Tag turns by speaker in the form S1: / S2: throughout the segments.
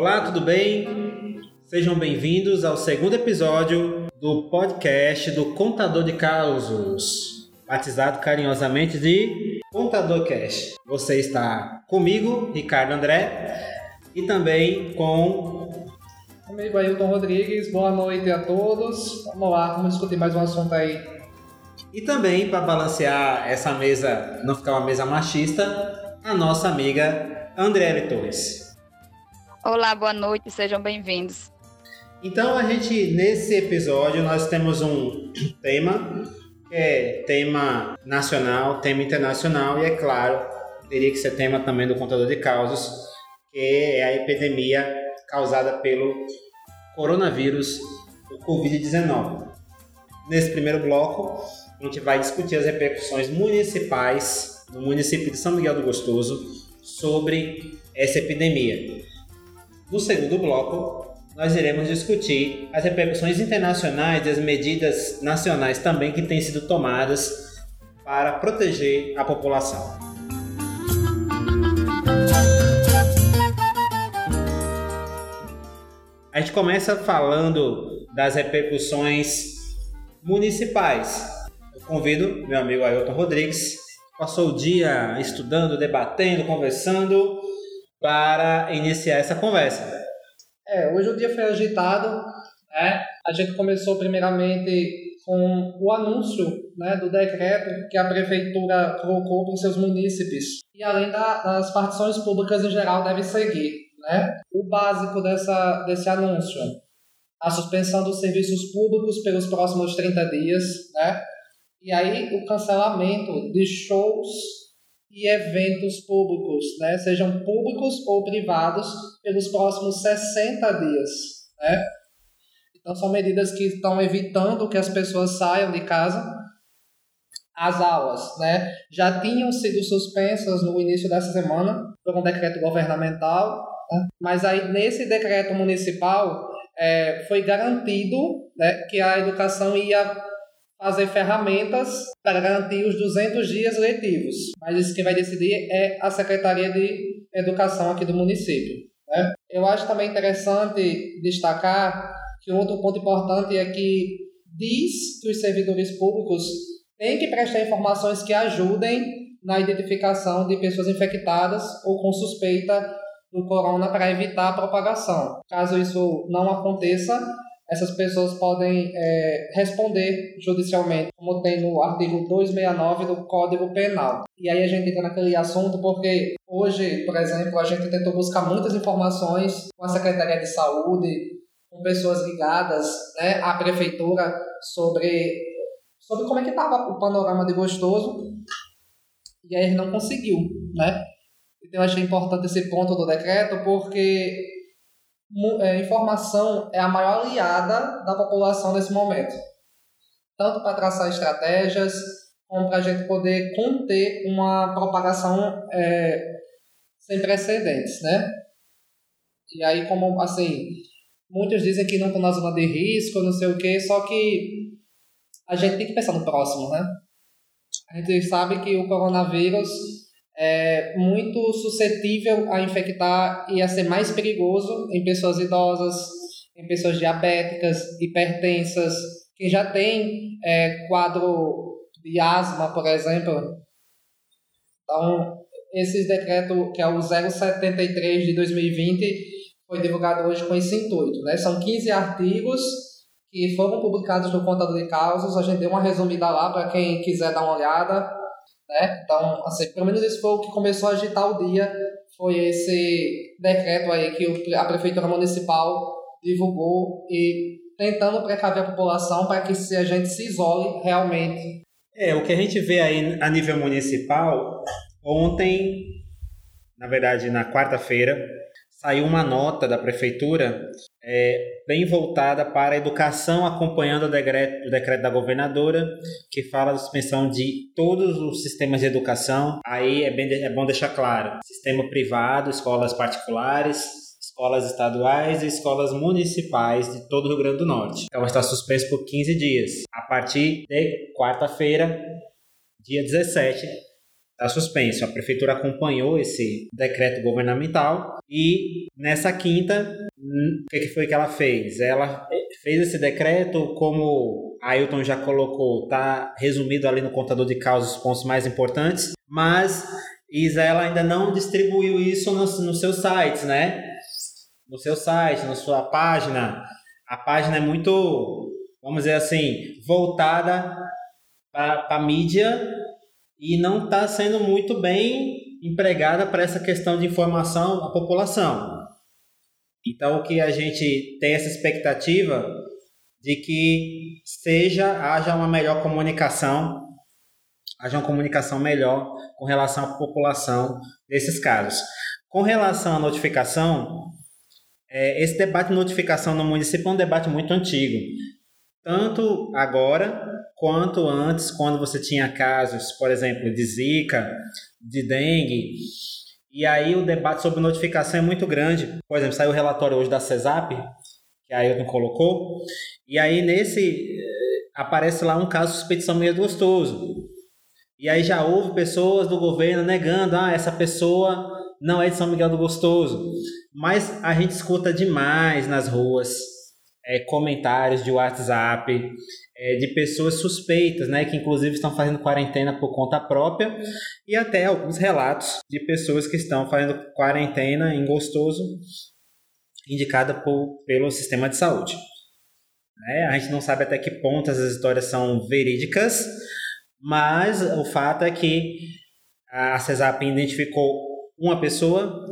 S1: Olá, tudo bem? Sejam bem-vindos ao segundo episódio do podcast do Contador de Causos, batizado carinhosamente de Contador Cash. Você está comigo, Ricardo André, e também com
S2: Comigo Ailton Rodrigues, boa noite a todos. Vamos lá, vamos discutir mais um assunto aí.
S1: E também, para balancear essa mesa, não ficar uma mesa machista, a nossa amiga Andréa Torres.
S3: Olá, boa noite, sejam bem-vindos.
S1: Então, a gente, nesse episódio, nós temos um tema, que é tema nacional, tema internacional, e é claro, teria que ser tema também do contador de causas, que é a epidemia causada pelo coronavírus, o Covid-19. Nesse primeiro bloco, a gente vai discutir as repercussões municipais no município de São Miguel do Gostoso sobre essa epidemia. No segundo bloco, nós iremos discutir as repercussões internacionais e as medidas nacionais também que têm sido tomadas para proteger a população. A gente começa falando das repercussões municipais. Eu convido meu amigo Ailton Rodrigues, passou o dia estudando, debatendo, conversando para iniciar essa conversa.
S2: É, hoje o dia foi agitado, né? A gente começou primeiramente com o anúncio né, do decreto que a prefeitura colocou para os seus munícipes. E além da, das partições públicas em geral deve seguir. Né? O básico dessa, desse anúncio, a suspensão dos serviços públicos pelos próximos 30 dias, né? e aí o cancelamento de shows e eventos públicos, né? sejam públicos ou privados, pelos próximos 60 dias. Né? Então, são medidas que estão evitando que as pessoas saiam de casa. As aulas né, já tinham sido suspensas no início dessa semana por um decreto governamental, né? mas aí nesse decreto municipal é, foi garantido né, que a educação ia fazer ferramentas para garantir os 200 dias letivos. Mas isso que vai decidir é a Secretaria de Educação aqui do município. Né? Eu acho também interessante destacar que um outro ponto importante é que diz que os servidores públicos têm que prestar informações que ajudem na identificação de pessoas infectadas ou com suspeita do corona para evitar a propagação. Caso isso não aconteça, essas pessoas podem é, responder judicialmente, como tem no artigo 269 do Código Penal. E aí a gente entra naquele assunto porque hoje, por exemplo, a gente tentou buscar muitas informações com a Secretaria de Saúde, com pessoas ligadas né, à prefeitura sobre, sobre como é que estava o panorama de Gostoso, e aí não conseguiu, né? Então eu achei importante esse ponto do decreto porque informação é a maior aliada da população nesse momento. Tanto para traçar estratégias, como para a gente poder conter uma propagação é, sem precedentes, né? E aí, como, assim, muitos dizem que não estão na zona de risco, não sei o quê, só que a gente tem que pensar no próximo, né? A gente sabe que o coronavírus é muito suscetível a infectar e a ser mais perigoso em pessoas idosas, em pessoas diabéticas, hipertensas, que já tem é, quadro de asma, por exemplo. Então, esse decreto, que é o 073 de 2020, foi divulgado hoje com esse intuito. Né? São 15 artigos que foram publicados no Contador de Causas. A gente deu uma resumida lá para quem quiser dar uma olhada. Né? Então, assim, pelo menos esse foi o que começou a agitar o dia, foi esse decreto aí que a Prefeitura Municipal divulgou e tentando precaver a população para que a gente se isole realmente.
S1: É, o que a gente vê aí a nível municipal, ontem, na verdade na quarta-feira, saiu uma nota da prefeitura é, bem voltada para a educação, acompanhando o decreto, o decreto da governadora, que fala da suspensão de todos os sistemas de educação. Aí é, bem, é bom deixar claro: sistema privado, escolas particulares, escolas estaduais e escolas municipais de todo o Rio Grande do Norte. Então está suspenso por 15 dias. A partir de quarta-feira, dia 17, está suspenso. A prefeitura acompanhou esse decreto governamental e nessa quinta, o que foi que ela fez? Ela fez esse decreto, como Ailton já colocou, está resumido ali no contador de causas os pontos mais importantes, mas Isa ainda não distribuiu isso nos, nos seus sites, né? No seu site, na sua página. A página é muito, vamos dizer assim, voltada para a mídia e não está sendo muito bem empregada para essa questão de informação à população. Então, o que a gente tem essa expectativa de que seja haja uma melhor comunicação, haja uma comunicação melhor com relação à população desses casos. Com relação à notificação, é, esse debate de notificação no município é um debate muito antigo. Tanto agora quanto antes, quando você tinha casos, por exemplo, de zika, de dengue. E aí o debate sobre notificação é muito grande. Por exemplo, saiu o relatório hoje da CESAP, que a Ailton colocou, e aí nesse eh, aparece lá um caso de Miguel do Gostoso. E aí já houve pessoas do governo negando, ah, essa pessoa não é de São Miguel do Gostoso. Mas a gente escuta demais nas ruas é, comentários de WhatsApp, é, de pessoas suspeitas, né, que inclusive estão fazendo quarentena por conta própria, e até alguns relatos de pessoas que estão fazendo quarentena em Gostoso, indicada por, pelo sistema de saúde. É, a gente não sabe até que ponto essas histórias são verídicas, mas o fato é que a CESAP identificou uma pessoa,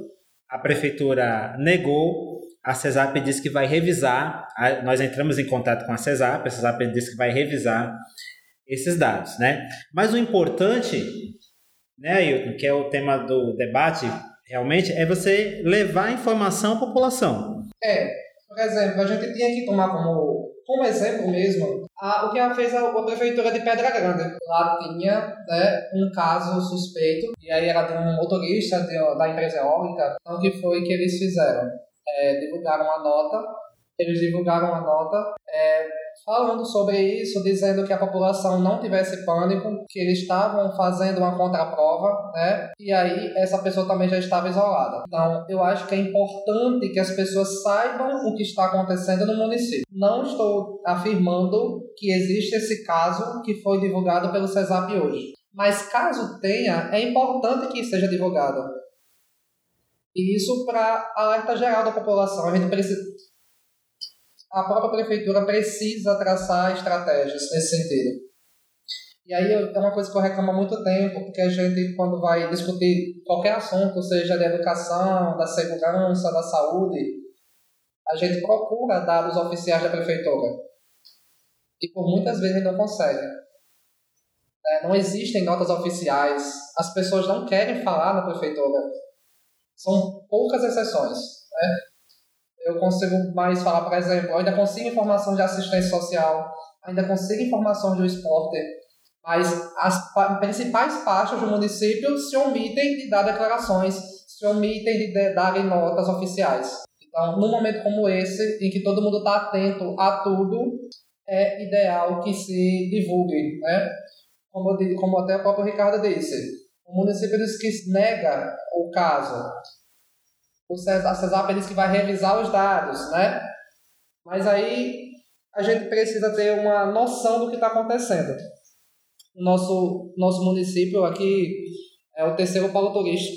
S1: a prefeitura negou a CESAP disse que vai revisar, nós entramos em contato com a CESAP, a CESAP disse que vai revisar esses dados, né? Mas o importante, né, que é o tema do debate, realmente, é você levar a informação à população.
S2: É, por exemplo, a gente tinha que tomar como, como exemplo mesmo a, o que ela fez a, a, prefeitura de Pedra Grande. Lá tinha né, um caso suspeito, e aí era de um motorista de, da empresa eólica. Então, o que foi que eles fizeram? É, divulgaram uma nota, eles divulgaram uma nota é, falando sobre isso, dizendo que a população não tivesse pânico, que eles estavam fazendo uma contraprova, né? E aí essa pessoa também já estava isolada. Então, eu acho que é importante que as pessoas saibam o que está acontecendo no município. Não estou afirmando que existe esse caso que foi divulgado pelo CESAP hoje. Mas caso tenha, é importante que seja divulgado. E isso para alerta geral da população. A gente precisa. A própria prefeitura precisa traçar estratégias nesse sentido. E aí é uma coisa que eu reclamo há muito tempo, porque a gente, quando vai discutir qualquer assunto, seja de educação, da segurança, da saúde, a gente procura dados oficiais da prefeitura. E por muitas vezes não consegue. É, não existem notas oficiais, as pessoas não querem falar na prefeitura. São poucas exceções. Né? Eu consigo mais falar, por exemplo, eu ainda consigo informação de assistência social, ainda consigo informação de um esporte, mas as principais pastas do município se omitem de dar declarações, se omitem de darem notas oficiais. Então, num momento como esse, em que todo mundo está atento a tudo, é ideal que se divulgue, né? Como, como até o próprio Ricardo disse. O município diz que nega o caso. O Cesar, a CESAP diz que vai revisar os dados, né? Mas aí a gente precisa ter uma noção do que está acontecendo. Nosso, nosso município aqui é o terceiro polo turístico.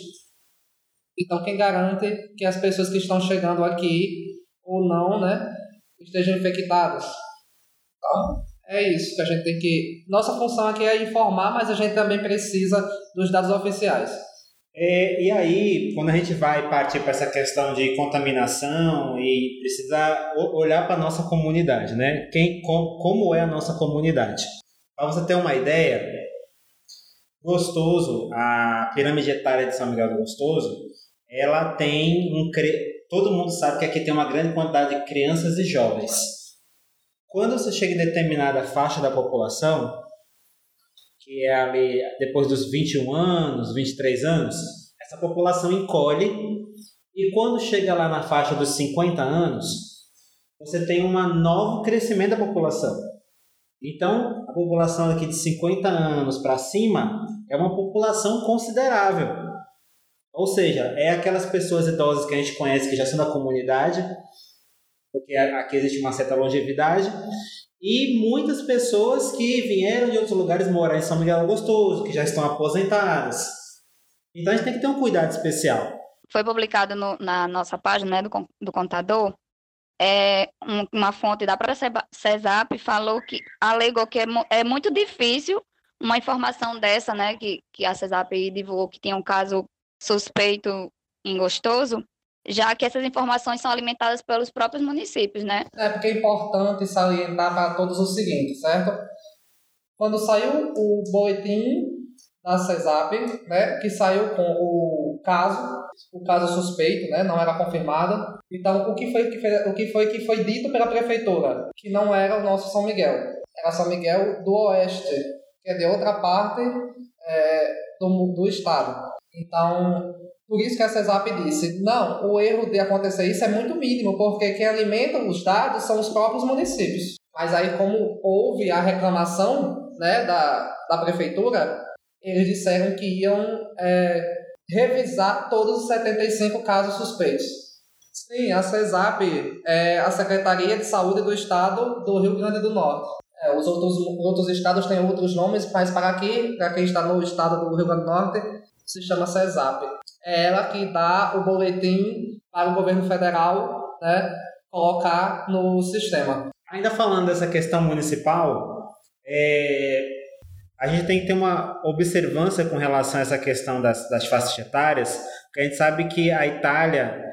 S2: Então, quem garante que as pessoas que estão chegando aqui ou não, né, estejam infectadas? Então, é isso que a gente tem que. Nossa função aqui é informar, mas a gente também precisa dos dados oficiais.
S1: É, e aí, quando a gente vai partir para essa questão de contaminação e precisa olhar para a nossa comunidade, né? Quem, com, como é a nossa comunidade? Para você ter uma ideia, Gostoso, a pirâmide etária de São Miguel do Gostoso, ela tem um. Todo mundo sabe que aqui tem uma grande quantidade de crianças e jovens. Quando você chega em determinada faixa da população, que é ali depois dos 21 anos, 23 anos, essa população encolhe e quando chega lá na faixa dos 50 anos, você tem um novo crescimento da população. Então, a população aqui de 50 anos para cima é uma população considerável. Ou seja, é aquelas pessoas idosas que a gente conhece que já são da comunidade, porque aqui existe uma certa longevidade, e muitas pessoas que vieram de outros lugares morar em São Miguel Gostoso, que já estão aposentadas. Então a gente tem que ter um cuidado especial.
S3: Foi publicado no, na nossa página né, do, do contador, é, um, uma fonte da própria CESAP falou que alegou que é, é, muito difícil uma informação dessa, né, que, que a CESAP divulgou que tinha um caso suspeito em Gostoso, já que essas informações são alimentadas pelos próprios municípios, né?
S2: É porque é importante salientar para todos o seguinte, certo? Quando saiu o boletim da CESAP, né, que saiu com o caso, o caso suspeito, né, não era confirmado. Então, o que foi que o que foi que foi dito pela prefeitura, que não era o nosso São Miguel, era São Miguel do Oeste, que é de outra parte é, do, do estado. Então, por isso que a CESAP disse, não, o erro de acontecer isso é muito mínimo, porque quem alimenta os dados são os próprios municípios. Mas aí, como houve a reclamação né, da, da prefeitura, eles disseram que iam é, revisar todos os 75 casos suspeitos. Sim, a CESAP é a Secretaria de Saúde do Estado do Rio Grande do Norte. É, os outros, outros estados têm outros nomes, mas para aqui, para quem está no estado do Rio Grande do Norte, se chama CESAP. É ela que dá o boletim para o governo federal né, colocar no sistema.
S1: Ainda falando dessa questão municipal, é, a gente tem que ter uma observância com relação a essa questão das, das faixas etárias, porque a gente sabe que a Itália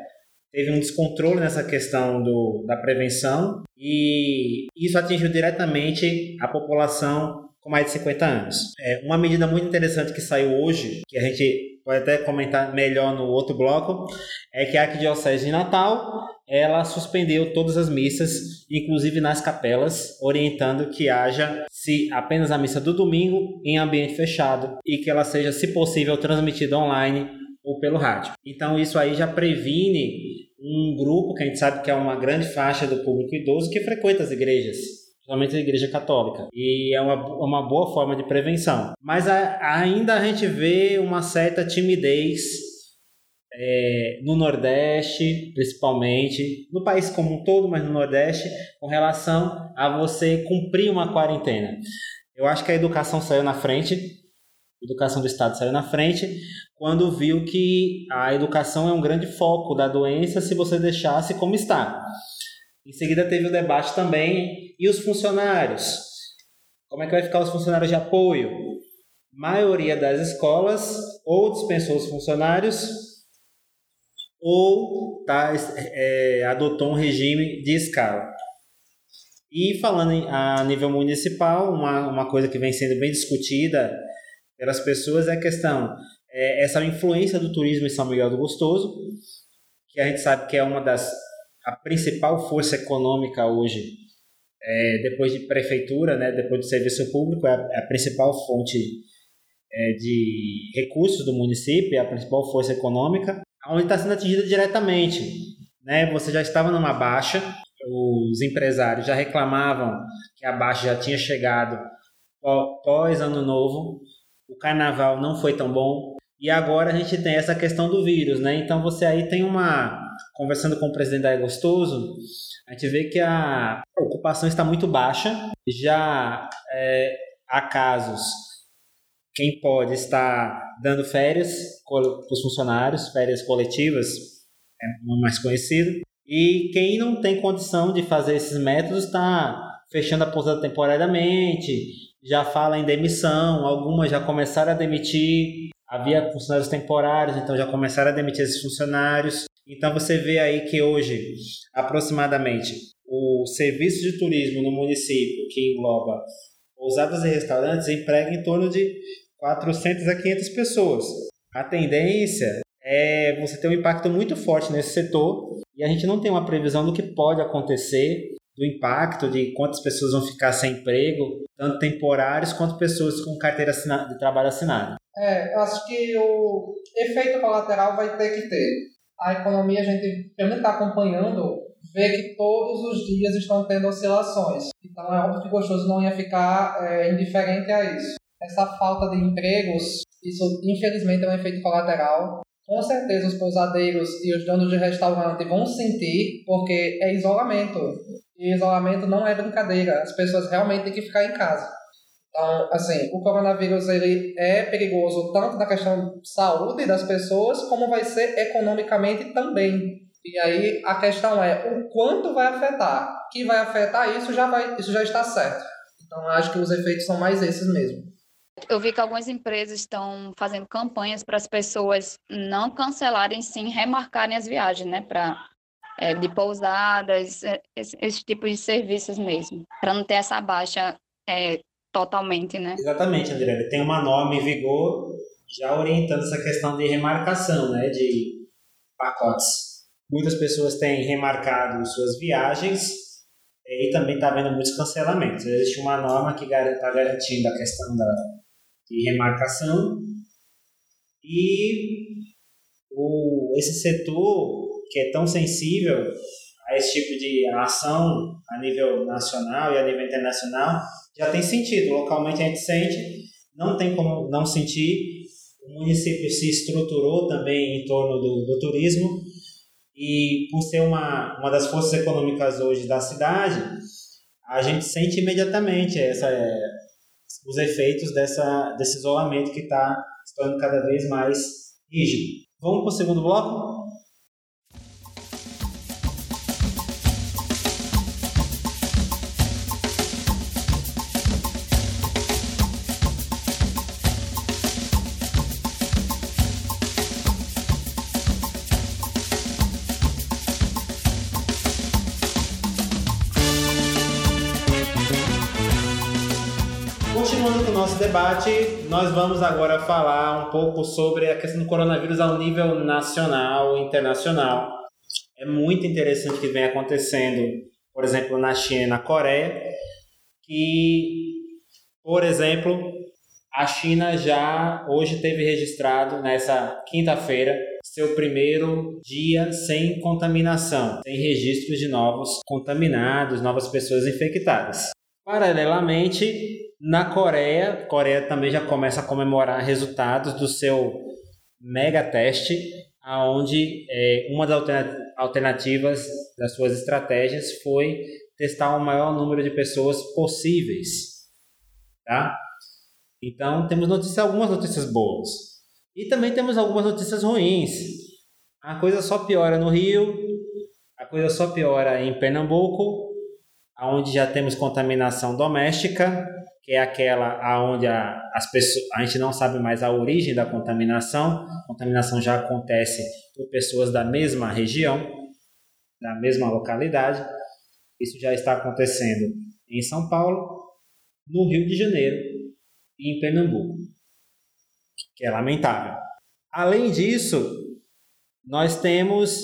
S1: teve um descontrole nessa questão do, da prevenção e isso atingiu diretamente a população com mais de 50 anos. É uma medida muito interessante que saiu hoje, que a gente pode até comentar melhor no outro bloco, é que a Arquidiocese de Natal ela suspendeu todas as missas, inclusive nas capelas, orientando que haja se apenas a missa do domingo em ambiente fechado e que ela seja, se possível, transmitida online ou pelo rádio. Então isso aí já previne um grupo que a gente sabe que é uma grande faixa do público idoso que frequenta as igrejas principalmente a Igreja Católica. E é uma, uma boa forma de prevenção. Mas a, ainda a gente vê uma certa timidez é, no Nordeste, principalmente, no país como um todo, mas no Nordeste, com relação a você cumprir uma quarentena. Eu acho que a educação saiu na frente, a educação do Estado saiu na frente, quando viu que a educação é um grande foco da doença se você deixasse como está. Em seguida teve o debate também e os funcionários. Como é que vai ficar os funcionários de apoio? A maioria das escolas ou dispensou os funcionários ou tá, é, adotou um regime de escala. E falando em, a nível municipal, uma, uma coisa que vem sendo bem discutida pelas pessoas é a questão, é, essa influência do turismo em São Miguel do Gostoso, que a gente sabe que é uma das a principal força econômica hoje, é, depois de prefeitura, né, depois do serviço público, é a, é a principal fonte é, de recursos do município, é a principal força econômica, onde está sendo atingida diretamente. Né? Você já estava numa baixa, os empresários já reclamavam que a baixa já tinha chegado pós ano novo, o carnaval não foi tão bom, e agora a gente tem essa questão do vírus, né? Então você aí tem uma conversando com o presidente da Gostoso, a gente vê que a ocupação está muito baixa. Já é, há casos, quem pode está dando férias para os funcionários, férias coletivas, é mais conhecido. E quem não tem condição de fazer esses métodos está fechando a pousada temporariamente, já fala em demissão, algumas já começaram a demitir, havia funcionários temporários, então já começaram a demitir esses funcionários. Então você vê aí que hoje, aproximadamente, o serviço de turismo no município, que engloba pousadas e restaurantes, emprega em torno de 400 a 500 pessoas. A tendência é você ter um impacto muito forte nesse setor e a gente não tem uma previsão do que pode acontecer, do impacto de quantas pessoas vão ficar sem emprego, tanto temporários quanto pessoas com carteira de trabalho assinada.
S2: É, eu acho que o efeito colateral vai ter que ter a economia, a gente, pelo menos está acompanhando vê que todos os dias estão tendo oscilações. Então é óbvio que gostoso não ia ficar é, indiferente a isso. Essa falta de empregos, isso infelizmente é um efeito colateral. Com certeza os pousadeiros e os donos de restaurante vão sentir, porque é isolamento. E isolamento não é brincadeira. As pessoas realmente têm que ficar em casa. Então, assim, o coronavírus ele é perigoso tanto na questão de saúde das pessoas, como vai ser economicamente também. E aí a questão é o quanto vai afetar. Que vai afetar isso já vai, isso já está certo. Então acho que os efeitos são mais esses mesmo.
S3: Eu vi que algumas empresas estão fazendo campanhas para as pessoas não cancelarem, sim remarcarem as viagens, né? Para é, de pousadas, é, esse, esse, tipo de serviços mesmo, para não ter essa baixa é, totalmente, né?
S1: Exatamente, André. Tem uma norma em vigor já orientando essa questão de remarcação, né? De pacotes. Muitas pessoas têm remarcado suas viagens e também está havendo muitos cancelamentos. Existe uma norma que está garantindo a questão da, de remarcação e o, esse setor que é tão sensível a esse tipo de ação a nível nacional e a nível internacional já tem sentido. Localmente a gente sente, não tem como não sentir. O município se estruturou também em torno do, do turismo e por ser uma, uma das forças econômicas hoje da cidade, a gente sente imediatamente essa, é, os efeitos dessa, desse isolamento que está se tornando cada vez mais rígido. Vamos para o segundo bloco? Debate, nós vamos agora falar um pouco sobre a questão do coronavírus ao nível nacional e internacional. É muito interessante o que vem acontecendo, por exemplo, na China e na Coreia, que, por exemplo, a China já hoje teve registrado nessa quinta-feira seu primeiro dia sem contaminação, sem registros de novos contaminados, novas pessoas infectadas. Paralelamente, na Coreia, Coreia também já começa a comemorar resultados do seu mega teste, aonde é, uma das alternativas das suas estratégias foi testar o maior número de pessoas possíveis, tá? Então temos notícias, algumas notícias boas e também temos algumas notícias ruins. A coisa só piora no Rio, a coisa só piora em Pernambuco, aonde já temos contaminação doméstica que é aquela aonde a, as pessoas, a gente não sabe mais a origem da contaminação. A contaminação já acontece por pessoas da mesma região, da mesma localidade. Isso já está acontecendo em São Paulo, no Rio de Janeiro e em Pernambuco, que é lamentável. Além disso, nós temos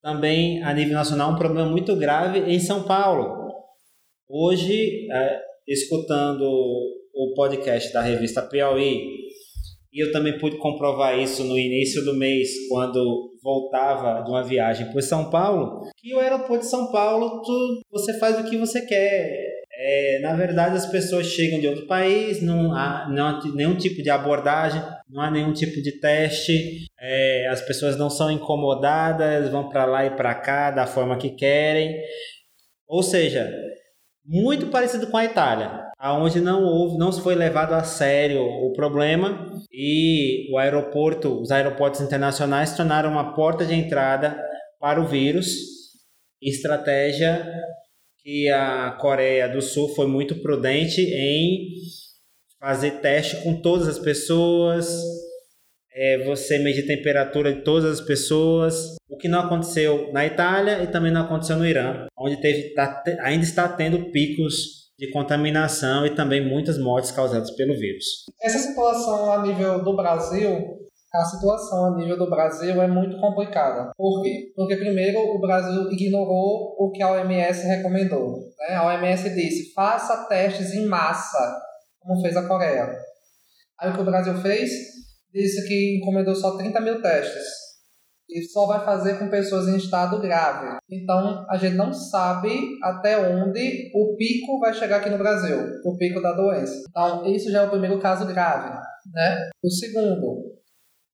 S1: também a nível nacional um problema muito grave em São Paulo. Hoje, é, escutando o podcast da revista Piauí, e eu também pude comprovar isso no início do mês, quando voltava de uma viagem para São Paulo, que o aeroporto de São Paulo, tu, você faz o que você quer. É, na verdade, as pessoas chegam de outro país, não há, não há nenhum tipo de abordagem, não há nenhum tipo de teste, é, as pessoas não são incomodadas, vão para lá e para cá da forma que querem. Ou seja, muito parecido com a Itália, aonde não houve, não foi levado a sério o problema e o aeroporto, os aeroportos internacionais tornaram uma porta de entrada para o vírus. Estratégia que a Coreia do Sul foi muito prudente em fazer teste com todas as pessoas, é, você medir temperatura de todas as pessoas, que não aconteceu na Itália e também não aconteceu no Irã, onde teve, tá, ainda está tendo picos de contaminação e também muitas mortes causadas pelo vírus.
S2: Essa situação a nível do Brasil, a situação a nível do Brasil é muito complicada. Por quê? Porque primeiro o Brasil ignorou o que a OMS recomendou. Né? A OMS disse, faça testes em massa, como fez a Coreia. Aí o que o Brasil fez? disse que encomendou só 30 mil testes. E só vai fazer com pessoas em estado grave. Então, a gente não sabe até onde o pico vai chegar aqui no Brasil, o pico da doença. Então, isso já é o primeiro caso grave, né? O segundo,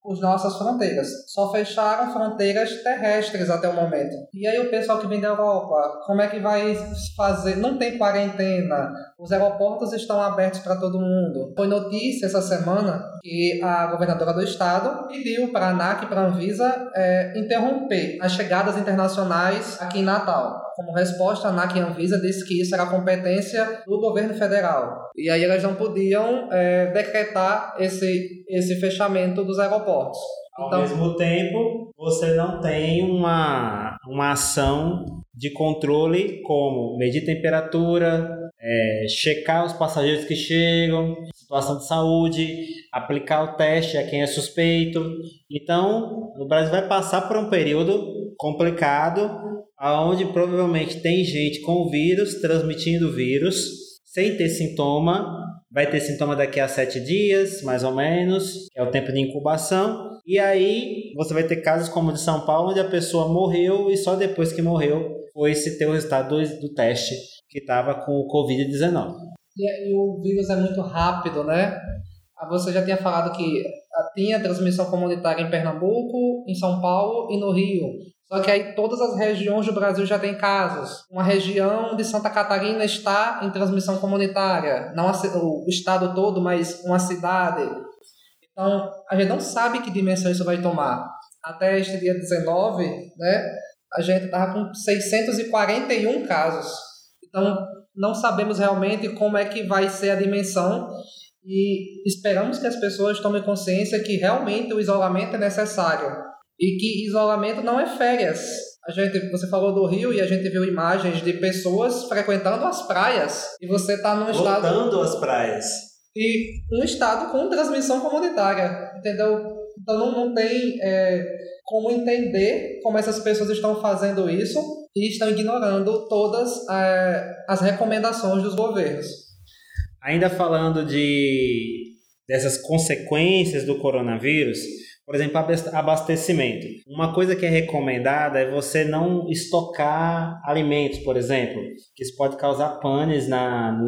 S2: as nossas fronteiras. Só fecharam fronteiras terrestres até o momento. E aí o pessoal que vem da Europa, como é que vai fazer? Não tem quarentena. Os aeroportos estão abertos para todo mundo. Foi notícia essa semana que a governadora do estado pediu para a ANAC e para a Anvisa é, interromper as chegadas internacionais aqui em Natal. Como resposta, a ANAC e a Anvisa disse que isso era competência do governo federal. E aí elas não podiam é, decretar esse, esse fechamento dos aeroportos.
S1: Ao então, mesmo tempo, você não tem uma, uma ação de controle como medir temperatura, é, checar os passageiros que chegam, situação de saúde, aplicar o teste a quem é suspeito. Então, o Brasil vai passar por um período complicado, aonde provavelmente tem gente com vírus transmitindo vírus sem ter sintoma. Vai ter sintoma daqui a sete dias, mais ou menos, é o tempo de incubação. E aí você vai ter casos como o de São Paulo, onde a pessoa morreu e só depois que morreu foi se ter o resultado do, do teste que estava com o Covid-19.
S2: E, e o vírus é muito rápido, né? Ah, você já tinha falado que ah, tinha transmissão comunitária em Pernambuco, em São Paulo e no Rio. Só que aí todas as regiões do Brasil já têm casos. Uma região de Santa Catarina está em transmissão comunitária. Não o estado todo, mas uma cidade. Então, a gente não sabe que dimensão isso vai tomar. Até este dia 19, né, a gente estava com 641 casos. Então, não sabemos realmente como é que vai ser a dimensão e esperamos que as pessoas tomem consciência que realmente o isolamento é necessário e que isolamento não é férias. A gente, você falou do Rio e a gente viu imagens de pessoas frequentando as praias e você está num estado
S1: voltando às praias
S2: e um estado com transmissão comunitária, entendeu? Então não, não tem é, como entender como essas pessoas estão fazendo isso e estão ignorando todas é, as recomendações dos governos.
S1: Ainda falando de dessas consequências do coronavírus, por exemplo, abastecimento. Uma coisa que é recomendada é você não estocar alimentos, por exemplo, que isso pode causar panes na, no,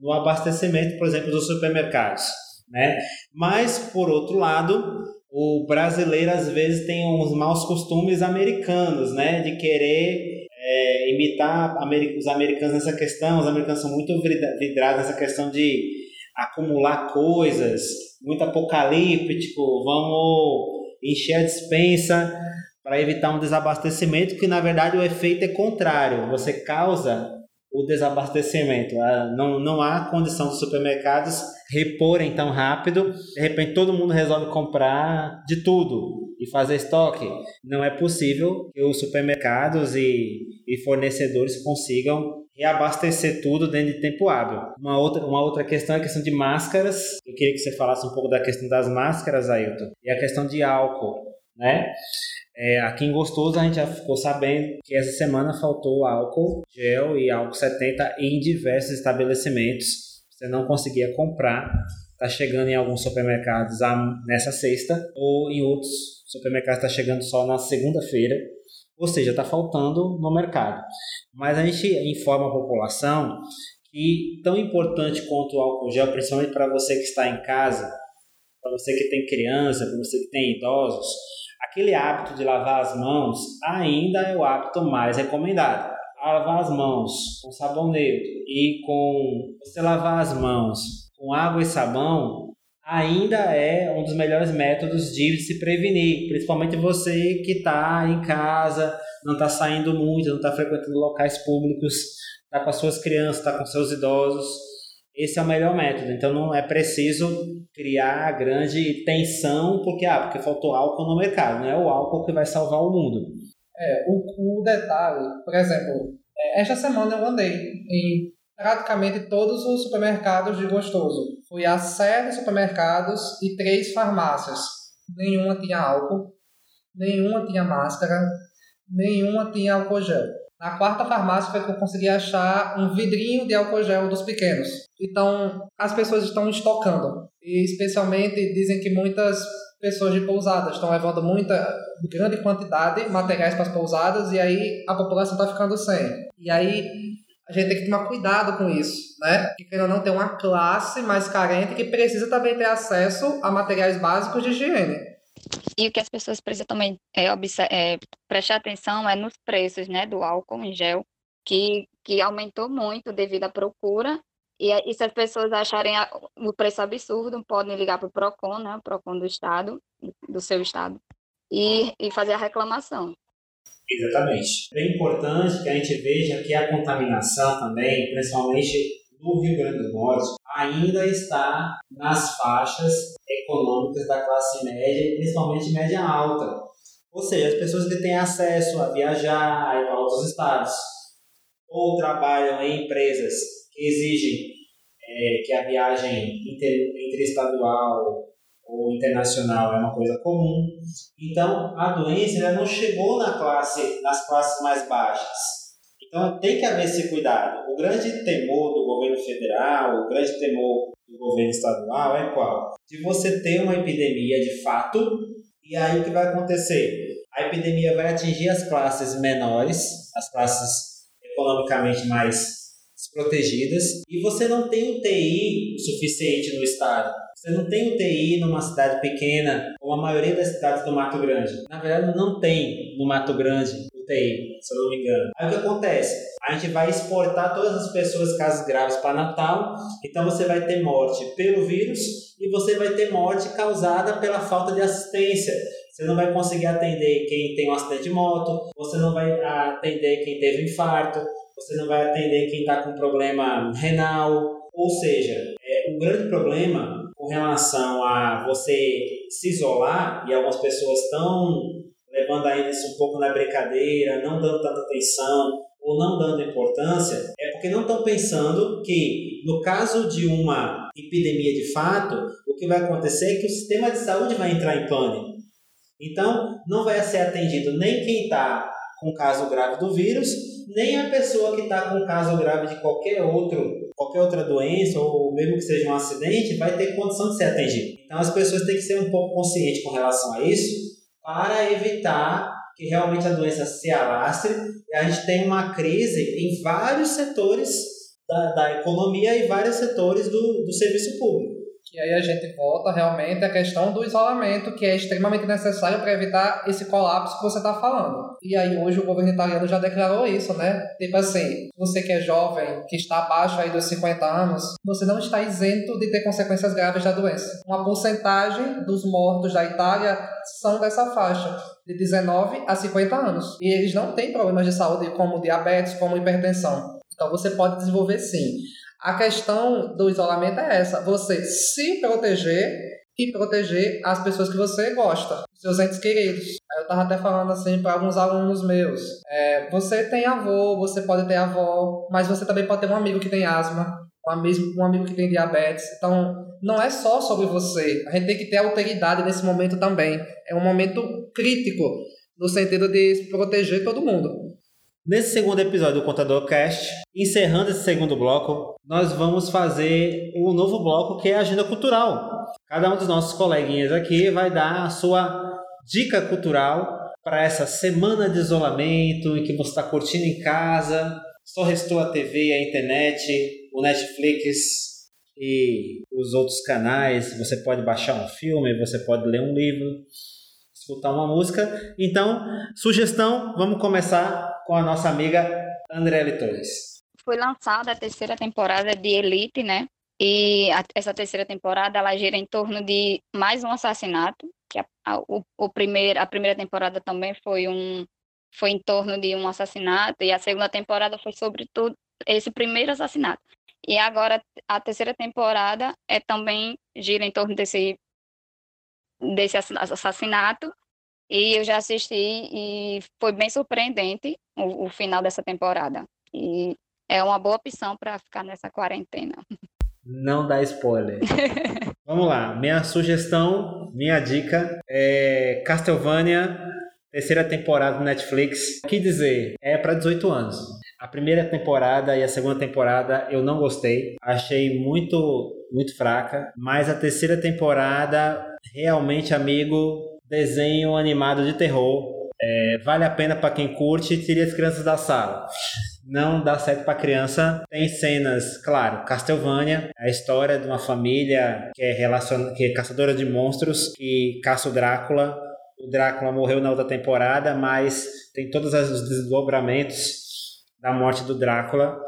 S1: no abastecimento, por exemplo, dos supermercados. Né? Mas, por outro lado, o brasileiro às vezes tem uns maus costumes americanos, né? De querer é, imitar os americanos nessa questão. Os americanos são muito vidrados nessa questão de acumular coisas, muito apocalíptico, vamos encher a dispensa para evitar um desabastecimento, que na verdade o efeito é contrário. Você causa o desabastecimento. Ah, não, não há condição dos supermercados reporem tão rápido. De repente todo mundo resolve comprar de tudo e fazer estoque. Não é possível que os supermercados e, e fornecedores consigam reabastecer tudo dentro de tempo hábil. Uma outra, uma outra questão é a questão de máscaras. Eu queria que você falasse um pouco da questão das máscaras, Ailton, e a questão de álcool, né? É, aqui em Gostoso a gente já ficou sabendo que essa semana faltou álcool gel e álcool 70 em diversos estabelecimentos. Você não conseguia comprar. Está chegando em alguns supermercados nessa sexta ou em outros supermercados está chegando só na segunda-feira. Ou seja, está faltando no mercado. Mas a gente informa a população que tão importante quanto o álcool gel, principalmente para você que está em casa, para você que tem criança, para você que tem idosos, aquele hábito de lavar as mãos ainda é o hábito mais recomendado. Lavar as mãos com sabonete e com você lavar as mãos com água e sabão ainda é um dos melhores métodos de se prevenir, principalmente você que está em casa, não está saindo muito, não está frequentando locais públicos, está com as suas crianças, está com seus idosos esse é o melhor método. Então não é preciso criar grande tensão porque ah, porque faltou álcool no mercado. Não é o álcool que vai salvar o mundo.
S2: É, o, o detalhe, por exemplo, é, esta semana eu andei em praticamente todos os supermercados de Gostoso. Fui a sete supermercados e três farmácias. Nenhuma tinha álcool, nenhuma tinha máscara, nenhuma tinha álcool gel. Na quarta farmácia foi que eu consegui achar um vidrinho de álcool gel dos pequenos. Então, as pessoas estão estocando. E especialmente dizem que muitas pessoas de pousadas. Estão levando muita, grande quantidade de materiais para as pousadas e aí a população está ficando sem. E aí a gente tem que tomar cuidado com isso, né? Porque querendo não tem uma classe mais carente que precisa também ter acesso a materiais básicos de higiene.
S3: E o que as pessoas precisam também é, é, prestar atenção é nos preços né, do álcool em gel, que, que aumentou muito devido à procura e, e se as pessoas acharem o preço absurdo, podem ligar para o PROCON, né, o PROCON do estado, do seu estado, e, e fazer a reclamação.
S1: Exatamente. É importante que a gente veja que a contaminação também, principalmente no Rio Grande do Norte, ainda está nas faixas econômicas da classe média e principalmente média alta. Ou seja, as pessoas que têm acesso a viajar, para outros estados, ou trabalham em empresas que exigem é, que a viagem inter, interestadual ou internacional é uma coisa comum. Então, a doença ela não chegou na classe, nas classes mais baixas. Então, tem que haver esse cuidado. O grande temor do governo federal, o grande temor do governo estadual é qual? De você ter uma epidemia de fato, e aí o que vai acontecer? A epidemia vai atingir as classes menores, as classes economicamente mais desprotegidas e você não tem UTI suficiente no estado. Você não tem UTI numa cidade pequena ou a maioria das cidades do Mato Grande. Na verdade, não tem no Mato Grande UTI, se eu não me engano. Aí o que acontece? A gente vai exportar todas as pessoas casos graves para Natal, então você vai ter morte pelo vírus e você vai ter morte causada pela falta de assistência. Você não vai conseguir atender quem tem um acidente de moto, você não vai atender quem teve infarto, você não vai atender quem está com problema renal. Ou seja, é, o grande problema relação a você se isolar, e algumas pessoas estão levando ainda isso um pouco na brincadeira, não dando tanta atenção ou não dando importância, é porque não estão pensando que, no caso de uma epidemia de fato, o que vai acontecer é que o sistema de saúde vai entrar em pânico. Então, não vai ser atendido nem quem está com caso grave do vírus, nem a pessoa que está com caso grave de qualquer outro, qualquer outra doença ou mesmo que seja um acidente, vai ter condição de ser atendido. Então as pessoas têm que ser um pouco conscientes com relação a isso para evitar que realmente a doença se alastre e a gente tem uma crise em vários setores da, da economia e vários setores do, do serviço público.
S2: E aí a gente volta realmente à questão do isolamento, que é extremamente necessário para evitar esse colapso que você está falando. E aí hoje o governo italiano já declarou isso, né? Tipo assim, você que é jovem, que está abaixo aí dos 50 anos, você não está isento de ter consequências graves da doença. Uma porcentagem dos mortos da Itália são dessa faixa, de 19 a 50 anos. E eles não têm problemas de saúde como diabetes, como hipertensão. Então você pode desenvolver sim. A questão do isolamento é essa: você se proteger e proteger as pessoas que você gosta, seus entes queridos. Eu tava até falando assim para alguns alunos meus: é, você tem avô, você pode ter avó, mas você também pode ter um amigo que tem asma, um amigo, um amigo que tem diabetes. Então, não é só sobre você. A gente tem que ter alteridade nesse momento também. É um momento crítico no sentido de proteger todo mundo.
S1: Nesse segundo episódio do Contador Cast, encerrando esse segundo bloco, nós vamos fazer um novo bloco que é a agenda cultural. Cada um dos nossos coleguinhas aqui vai dar a sua dica cultural para essa semana de isolamento em que você está curtindo em casa, só restou a TV, a internet, o Netflix e os outros canais. Você pode baixar um filme, você pode ler um livro escutar uma música. Então, sugestão, vamos começar com a nossa amiga André Torres.
S3: Foi lançada a terceira temporada de Elite, né? E a, essa terceira temporada ela gira em torno de mais um assassinato, que a, a, o, o primeiro, a primeira temporada também foi um foi em torno de um assassinato e a segunda temporada foi sobre tudo esse primeiro assassinato. E agora a terceira temporada é também gira em torno desse desse assassinato e eu já assisti e foi bem surpreendente o, o final dessa temporada. E é uma boa opção para ficar nessa quarentena.
S1: Não dá spoiler. Vamos lá, minha sugestão, minha dica é Castlevania, terceira temporada do Netflix. O que dizer? É para 18 anos. A primeira temporada e a segunda temporada eu não gostei. Achei muito muito fraca. Mas a terceira temporada, realmente, amigo, desenho animado de terror. É, vale a pena para quem curte, tire as crianças da sala. Não dá certo para criança. Tem cenas, claro, Castlevania, a história de uma família que é, relacion... que é caçadora de monstros, que caça o Drácula. O Drácula morreu na outra temporada, mas tem todos os desdobramentos da morte do Drácula.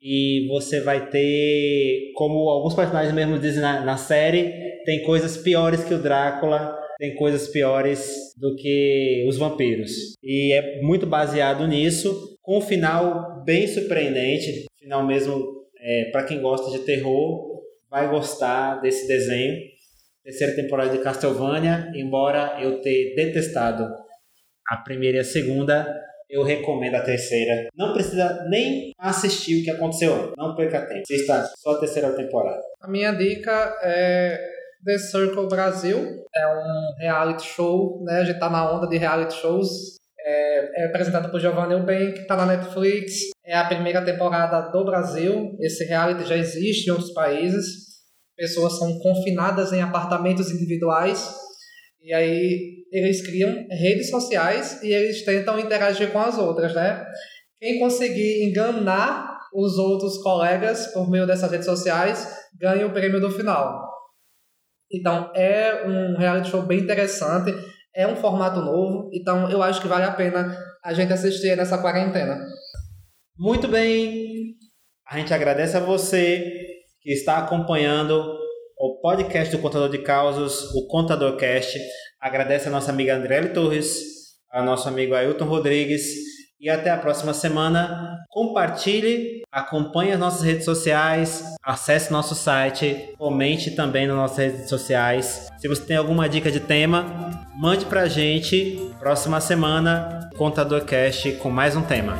S1: E você vai ter, como alguns personagens mesmo dizem na, na série, tem coisas piores que o Drácula, tem coisas piores do que os vampiros. E é muito baseado nisso, com um final bem surpreendente, final mesmo é, para quem gosta de terror, vai gostar desse desenho. Terceira temporada de Castlevania, embora eu tenha detestado a primeira e a segunda, eu recomendo a terceira. Não precisa nem assistir o que aconteceu. Não perca tempo. Assista só a terceira temporada.
S2: A minha dica é The Circle Brasil. É um reality show, né? A gente tá na onda de reality shows. É, é apresentado por Giovanni Eubank, tá na Netflix. É a primeira temporada do Brasil. Esse reality já existe em outros países. Pessoas são confinadas em apartamentos individuais. E aí eles criam redes sociais e eles tentam interagir com as outras, né? Quem conseguir enganar os outros colegas por meio dessas redes sociais ganha o prêmio do final. Então é um reality show bem interessante, é um formato novo, então eu acho que vale a pena a gente assistir nessa quarentena.
S1: Muito bem, a gente agradece a você que está acompanhando o podcast do Contador de Causos, o Contador Cast. Agradece a nossa amiga Andrele Torres, a nosso amigo Ailton Rodrigues e até a próxima semana. Compartilhe, acompanhe as nossas redes sociais, acesse nosso site, comente também nas nossas redes sociais. Se você tem alguma dica de tema, mande pra gente. Próxima semana, Contador Cast com mais um tema.